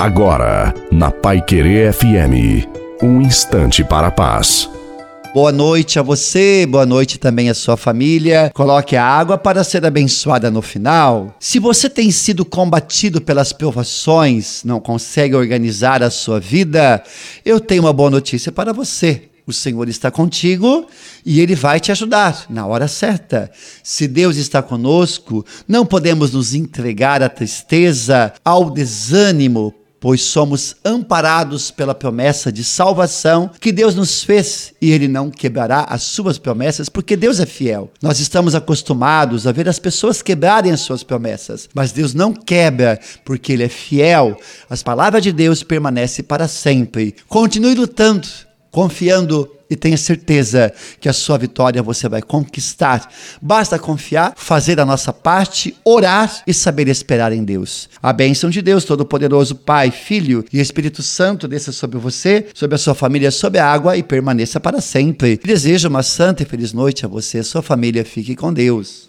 Agora, na Pai Querer FM, um instante para a paz. Boa noite a você, boa noite também à sua família. Coloque a água para ser abençoada no final. Se você tem sido combatido pelas provações, não consegue organizar a sua vida, eu tenho uma boa notícia para você. O Senhor está contigo e Ele vai te ajudar na hora certa. Se Deus está conosco, não podemos nos entregar à tristeza, ao desânimo, pois somos amparados pela promessa de salvação que Deus nos fez e Ele não quebrará as suas promessas, porque Deus é fiel. Nós estamos acostumados a ver as pessoas quebrarem as suas promessas, mas Deus não quebra, porque Ele é fiel. As palavras de Deus permanecem para sempre. Continue lutando, confiando e tenha certeza que a sua vitória você vai conquistar. Basta confiar, fazer a nossa parte, orar e saber esperar em Deus. A bênção de Deus Todo-Poderoso, Pai, Filho e Espírito Santo desça sobre você, sobre a sua família, sobre a água e permaneça para sempre. Desejo uma santa e feliz noite a você e a sua família. Fique com Deus.